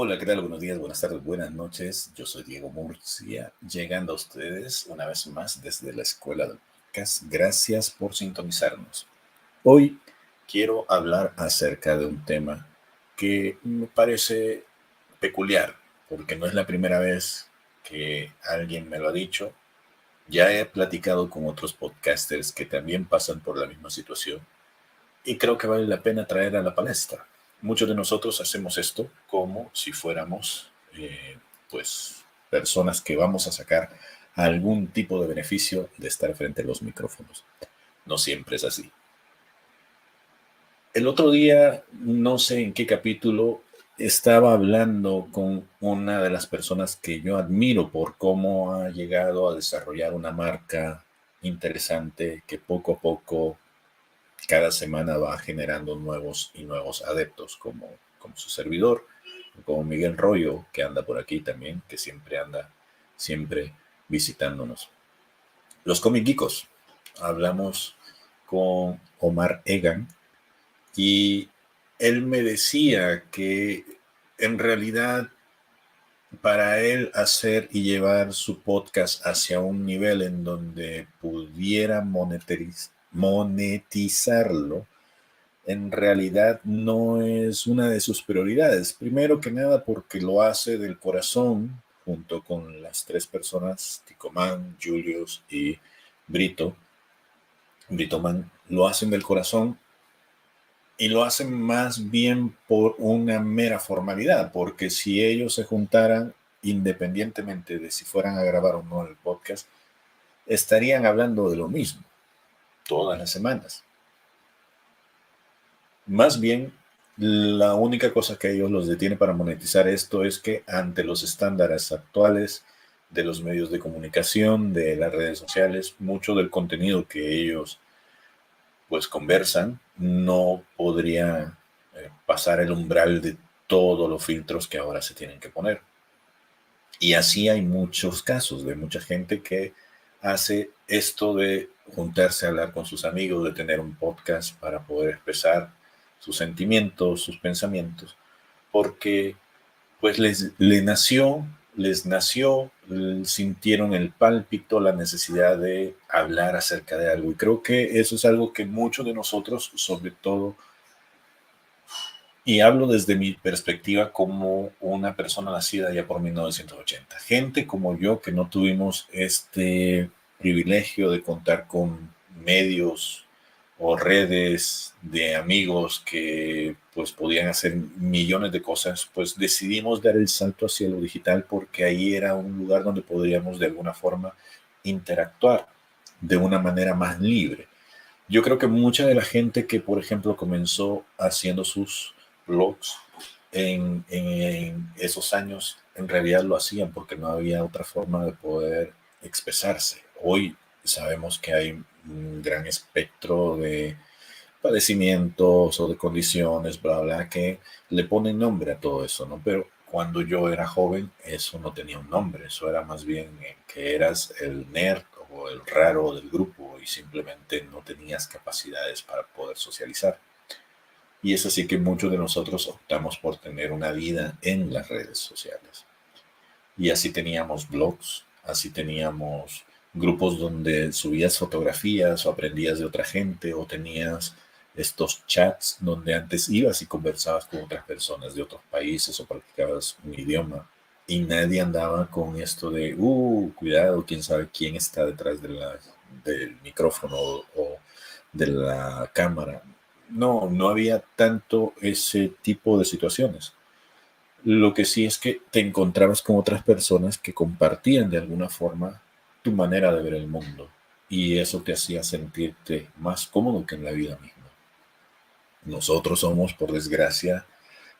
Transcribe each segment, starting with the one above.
Hola, ¿qué tal? Buenos días, buenas tardes, buenas noches. Yo soy Diego Murcia, llegando a ustedes una vez más desde la Escuela de Podcast. Gracias por sintonizarnos. Hoy quiero hablar acerca de un tema que me parece peculiar, porque no es la primera vez que alguien me lo ha dicho. Ya he platicado con otros podcasters que también pasan por la misma situación y creo que vale la pena traer a la palestra muchos de nosotros hacemos esto como si fuéramos, eh, pues, personas que vamos a sacar algún tipo de beneficio de estar frente a los micrófonos. No siempre es así. El otro día, no sé en qué capítulo, estaba hablando con una de las personas que yo admiro por cómo ha llegado a desarrollar una marca interesante que poco a poco cada semana va generando nuevos y nuevos adeptos, como, como su servidor, como Miguel Rollo, que anda por aquí también, que siempre anda, siempre visitándonos. Los cómicos. Hablamos con Omar Egan y él me decía que en realidad para él hacer y llevar su podcast hacia un nivel en donde pudiera monetizar monetizarlo, en realidad no es una de sus prioridades. Primero que nada porque lo hace del corazón, junto con las tres personas, Ticoman, Julius y Brito. Britoman lo hacen del corazón y lo hacen más bien por una mera formalidad, porque si ellos se juntaran, independientemente de si fueran a grabar o no el podcast, estarían hablando de lo mismo todas las semanas. Más bien, la única cosa que ellos los detiene para monetizar esto es que ante los estándares actuales de los medios de comunicación, de las redes sociales, mucho del contenido que ellos pues conversan no podría eh, pasar el umbral de todos los filtros que ahora se tienen que poner. Y así hay muchos casos de mucha gente que hace esto de juntarse a hablar con sus amigos, de tener un podcast para poder expresar sus sentimientos, sus pensamientos, porque pues les le nació, les nació, sintieron el pálpito, la necesidad de hablar acerca de algo. Y creo que eso es algo que muchos de nosotros, sobre todo, y hablo desde mi perspectiva como una persona nacida ya por 1980. Gente como yo que no tuvimos este privilegio de contar con medios o redes de amigos que pues podían hacer millones de cosas, pues decidimos dar el salto hacia lo digital porque ahí era un lugar donde podríamos de alguna forma interactuar de una manera más libre. Yo creo que mucha de la gente que, por ejemplo, comenzó haciendo sus blogs en, en esos años, en realidad lo hacían porque no había otra forma de poder expresarse hoy sabemos que hay un gran espectro de padecimientos o de condiciones, bla, bla, que le ponen nombre a todo eso, ¿no? Pero cuando yo era joven, eso no tenía un nombre, eso era más bien que eras el nerd o el raro del grupo y simplemente no tenías capacidades para poder socializar. Y es así que muchos de nosotros optamos por tener una vida en las redes sociales. Y así teníamos blogs, así teníamos grupos donde subías fotografías o aprendías de otra gente o tenías estos chats donde antes ibas y conversabas con otras personas de otros países o practicabas un idioma y nadie andaba con esto de, uh, cuidado, quién sabe quién está detrás del micrófono o de la cámara. No, no había tanto ese tipo de situaciones. Lo que sí es que te encontrabas con otras personas que compartían de alguna forma manera de ver el mundo y eso te hacía sentirte más cómodo que en la vida misma. Nosotros somos, por desgracia,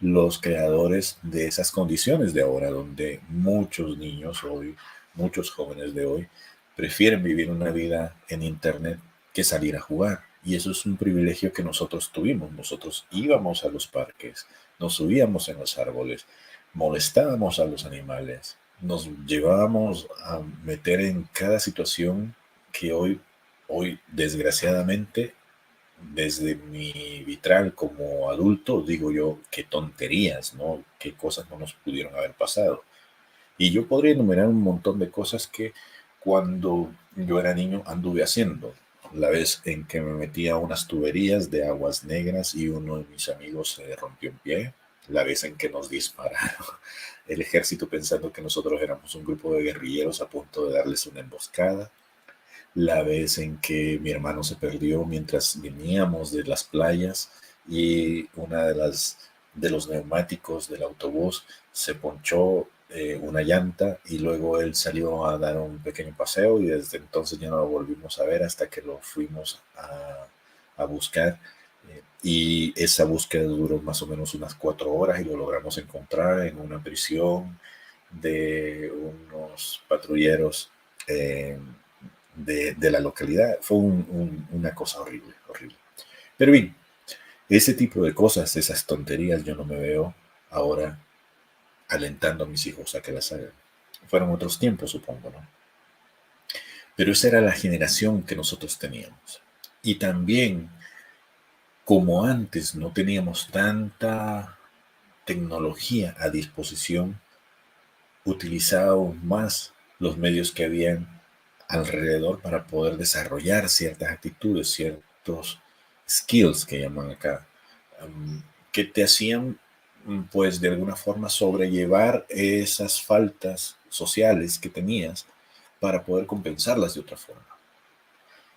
los creadores de esas condiciones de ahora, donde muchos niños hoy, muchos jóvenes de hoy, prefieren vivir una vida en Internet que salir a jugar. Y eso es un privilegio que nosotros tuvimos. Nosotros íbamos a los parques, nos subíamos en los árboles, molestábamos a los animales, nos llevábamos a meter en cada situación que hoy, hoy desgraciadamente desde mi vitral como adulto, digo yo, qué tonterías, ¿no? Qué cosas no nos pudieron haber pasado. Y yo podría enumerar un montón de cosas que cuando yo era niño anduve haciendo. La vez en que me metí a unas tuberías de aguas negras y uno de mis amigos se rompió un pie. La vez en que nos dispararon el ejército pensando que nosotros éramos un grupo de guerrilleros a punto de darles una emboscada. La vez en que mi hermano se perdió mientras veníamos de las playas y una de las de los neumáticos del autobús se ponchó eh, una llanta y luego él salió a dar un pequeño paseo y desde entonces ya no lo volvimos a ver hasta que lo fuimos a, a buscar y esa búsqueda duró más o menos unas cuatro horas y lo logramos encontrar en una prisión de unos patrulleros eh, de, la localidad. Fue una cosa horrible, horrible. Pero bien, ese tipo de cosas, esas tonterías, yo no me veo ahora alentando a mis hijos a que las hagan. Fueron otros tiempos, supongo, ¿no? Pero esa era la generación que nosotros teníamos. Y también, como antes no teníamos tanta tecnología a disposición, utilizábamos más los medios que habían alrededor para poder desarrollar ciertas actitudes, ciertos skills que llaman acá, um, que te hacían, mm, pues, de alguna forma sobrellevar esas faltas sociales que tenías para poder compensarlas de otra forma.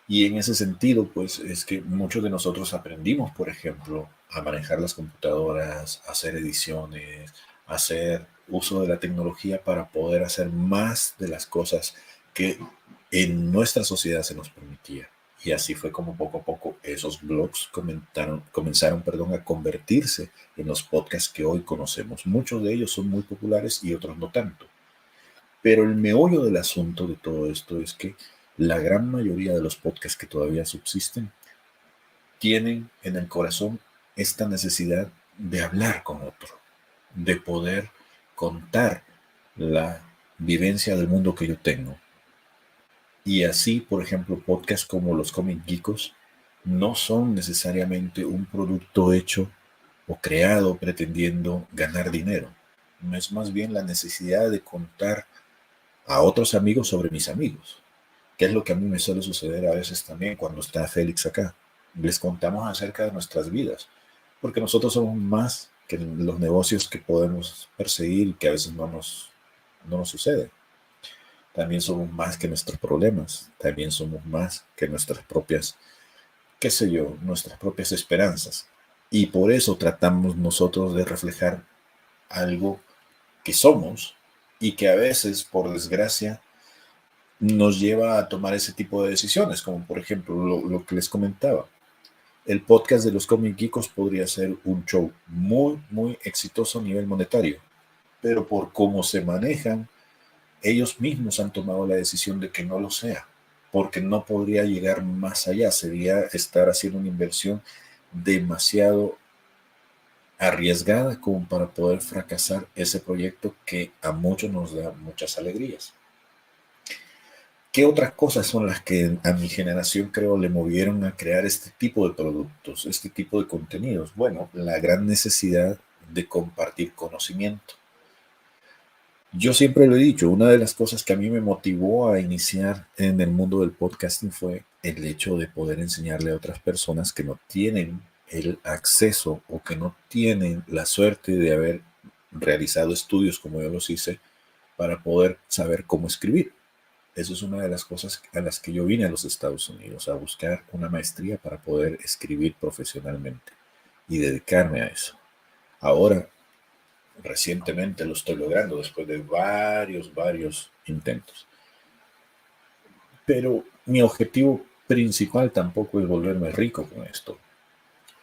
Y en ese sentido, pues, es que muchos de nosotros aprendimos, por ejemplo, a manejar las computadoras, a hacer ediciones, a hacer uso de la tecnología para poder hacer más de las cosas que en nuestra sociedad se nos permitía. Y así fue como poco a poco esos blogs comenzaron perdón, a convertirse en los podcasts que hoy conocemos. Muchos de ellos son muy populares y otros no tanto. Pero el meollo del asunto de todo esto es que la gran mayoría de los podcasts que todavía subsisten tienen en el corazón esta necesidad de hablar con otro, de poder contar la vivencia del mundo que yo tengo, y así, por ejemplo, podcasts como los Comic Geekos no son necesariamente un producto hecho o creado pretendiendo ganar dinero. No es más bien la necesidad de contar a otros amigos sobre mis amigos, que es lo que a mí me suele suceder a veces también cuando está Félix acá. Les contamos acerca de nuestras vidas, porque nosotros somos más que los negocios que podemos perseguir que a veces no nos, no nos sucede. También somos más que nuestros problemas, también somos más que nuestras propias, qué sé yo, nuestras propias esperanzas. Y por eso tratamos nosotros de reflejar algo que somos y que a veces, por desgracia, nos lleva a tomar ese tipo de decisiones, como por ejemplo lo, que les comentaba. El podcast de los Comic Geekos podría ser un show muy, muy exitoso a nivel monetario, pero por cómo se manejan ellos mismos han tomado la decisión de que no lo sea, porque no podría llegar más allá, sería estar haciendo una inversión demasiado arriesgada como para poder fracasar ese proyecto que a muchos nos da muchas alegrías. ¿Qué otras cosas son las que a mi generación creo le movieron a crear este tipo de productos, este tipo de contenidos? Bueno, la gran necesidad de compartir conocimiento. Yo siempre lo he dicho, una de las cosas que a mí me motivó a iniciar en el mundo del podcasting fue el hecho de poder enseñarle a otras personas que no tienen el acceso o que no tienen la suerte de haber realizado estudios como yo los hice para poder saber cómo escribir. Eso es una de las cosas a las que yo vine a los Estados Unidos, a buscar una maestría para poder escribir profesionalmente y dedicarme a eso. Ahora recientemente lo estoy logrando después de varios, varios intentos. Pero mi objetivo principal tampoco es volverme rico con esto.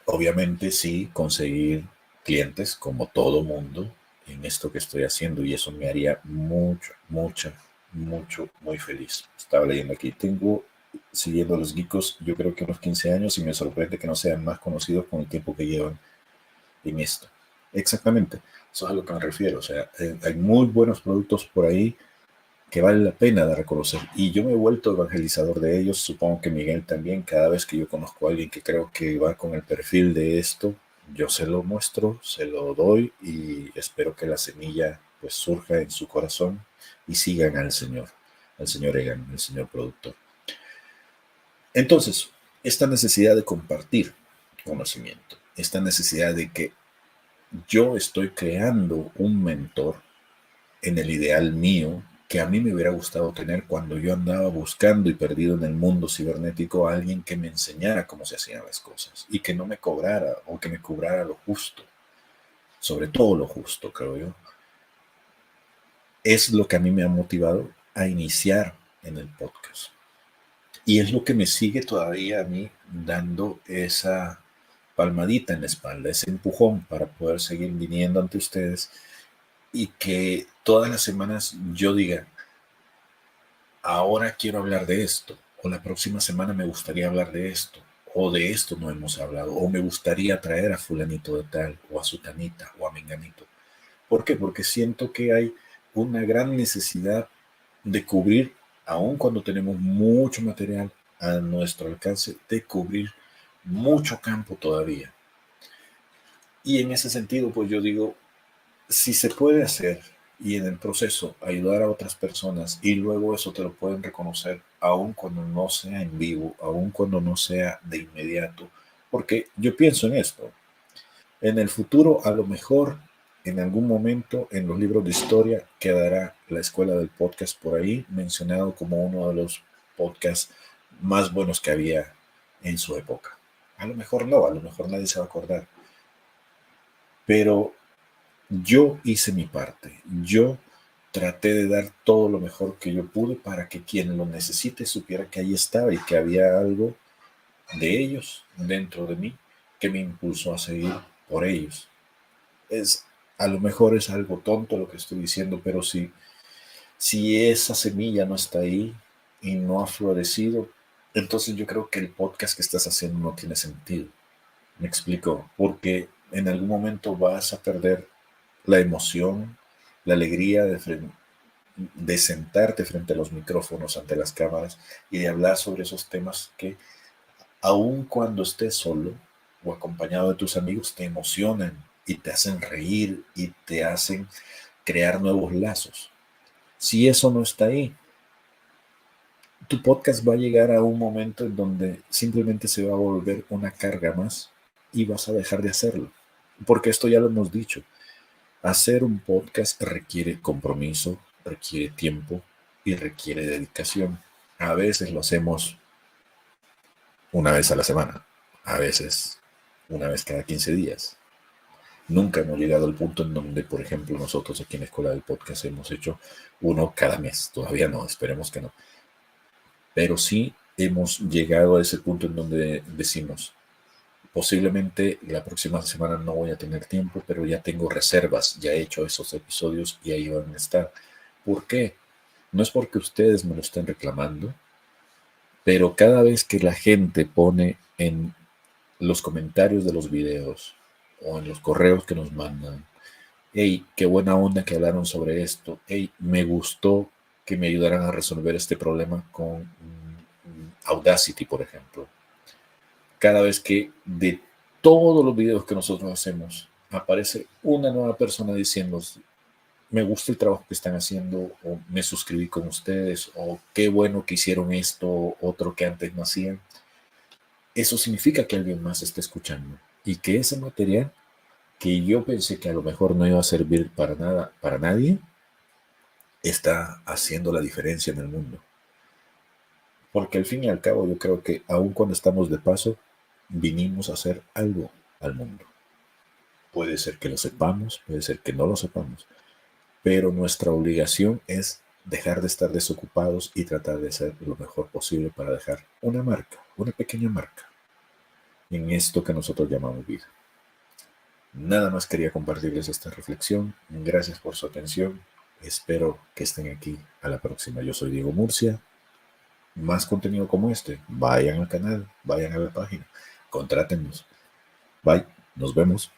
Obviamente sí, conseguir clientes como todo mundo en esto que estoy haciendo y eso me haría mucho, mucho, mucho, muy feliz. Estaba leyendo aquí, tengo siguiendo a los geekos yo creo que unos 15 años y me sorprende que no sean más conocidos con el tiempo que llevan en esto. Exactamente. Eso es a lo que me refiero. O sea, hay muy buenos productos por ahí, que vale la pena de reconocer. Y yo me he vuelto evangelizador de ellos, supongo que Miguel también, cada vez que yo conozco a alguien que creo que va con el perfil de esto, yo se lo muestro, se lo doy y espero que la semilla pues surja en su corazón y sigan al Señor, al Señor Egan, el Señor productor. Entonces, esta necesidad de compartir conocimiento, esta necesidad de que yo estoy creando un mentor en el ideal mío que a mí me hubiera gustado tener cuando yo andaba buscando y perdido en el mundo cibernético a alguien que me enseñara cómo se hacían las cosas y que no me cobrara o que me cobrara lo justo, sobre todo lo justo, creo yo. Es lo que a mí me ha motivado a iniciar en el podcast. Y es lo que me sigue todavía a mí dando esa palmadita en la espalda, ese empujón para poder seguir viniendo ante ustedes y que todas las semanas yo diga, ahora quiero hablar de esto, o la próxima semana me gustaría hablar de esto, o de esto no hemos hablado, o me gustaría traer a fulanito de tal, o a sutanita, o a menganito. ¿Por qué? Porque siento que hay una gran necesidad de cubrir, aun cuando tenemos mucho material a nuestro alcance, de cubrir mucho campo todavía. Y en ese sentido, pues yo digo, si se puede hacer y en el proceso ayudar a otras personas y luego eso te lo pueden reconocer aun cuando no sea en vivo, aun cuando no sea de inmediato, porque yo pienso en esto. En el futuro, a lo mejor, en algún momento, en los libros de historia, quedará la escuela del podcast por ahí, mencionado como uno de los podcasts más buenos que había en su época. A lo mejor no, a lo mejor nadie se va a acordar. Pero yo hice mi parte. Yo traté de dar todo lo mejor que yo pude para que quien lo necesite supiera que ahí estaba y que había algo de ellos dentro de mí que me impulsó a seguir por ellos. Es a lo mejor es algo tonto lo que estoy diciendo, pero si si esa semilla no está ahí y no ha florecido, entonces yo creo que el podcast que estás haciendo no tiene sentido. Me explico, porque en algún momento vas a perder la emoción, la alegría de, de sentarte frente a los micrófonos, ante las cámaras y de hablar sobre esos temas que aun cuando estés solo o acompañado de tus amigos te emocionan y te hacen reír y te hacen crear nuevos lazos. Si eso no está ahí, tu podcast va a llegar a un momento en donde simplemente se va a volver una carga más y vas a dejar de hacerlo. Porque esto ya lo hemos dicho. Hacer un podcast requiere compromiso, requiere tiempo y requiere dedicación. A veces lo hacemos una vez a la semana, a veces una vez cada 15 días. Nunca hemos llegado al punto en donde, por ejemplo, nosotros aquí en la Escuela del Podcast hemos hecho uno cada mes. Todavía no, esperemos que no. Pero sí hemos llegado a ese punto en donde decimos, Posiblemente la próxima semana no voy a tener tiempo, pero ya tengo reservas, ya he hecho esos episodios y ahí van a estar. ¿Por qué? No es porque ustedes me lo estén reclamando, pero cada vez que la gente pone en los comentarios de los videos o en los correos que nos mandan, hey, qué buena onda que hablaron sobre esto, hey, me gustó que me ayudaran a resolver este problema con mm, Audacity, por ejemplo cada vez que de todos los videos que nosotros hacemos aparece una nueva persona diciendo, me gusta el trabajo que están haciendo, o me suscribí con ustedes, o qué bueno que hicieron esto, otro que antes no hacían. Eso significa que alguien más está escuchando y que ese material que yo pensé que a lo mejor no iba a servir para nada, para nadie, está haciendo la diferencia en el mundo. Porque al fin y al cabo yo creo que aun cuando estamos de paso, vinimos a hacer algo al mundo. Puede ser que lo sepamos, puede ser que no lo sepamos, pero nuestra obligación es dejar de estar desocupados y tratar de hacer lo mejor posible para dejar una marca, una pequeña marca en esto que nosotros llamamos vida. Nada más quería compartirles esta reflexión. Gracias por su atención. Espero que estén aquí a la próxima. Yo soy Diego Murcia. Más contenido como este, vayan al canal, vayan a la página contrátenos. Bye, nos vemos.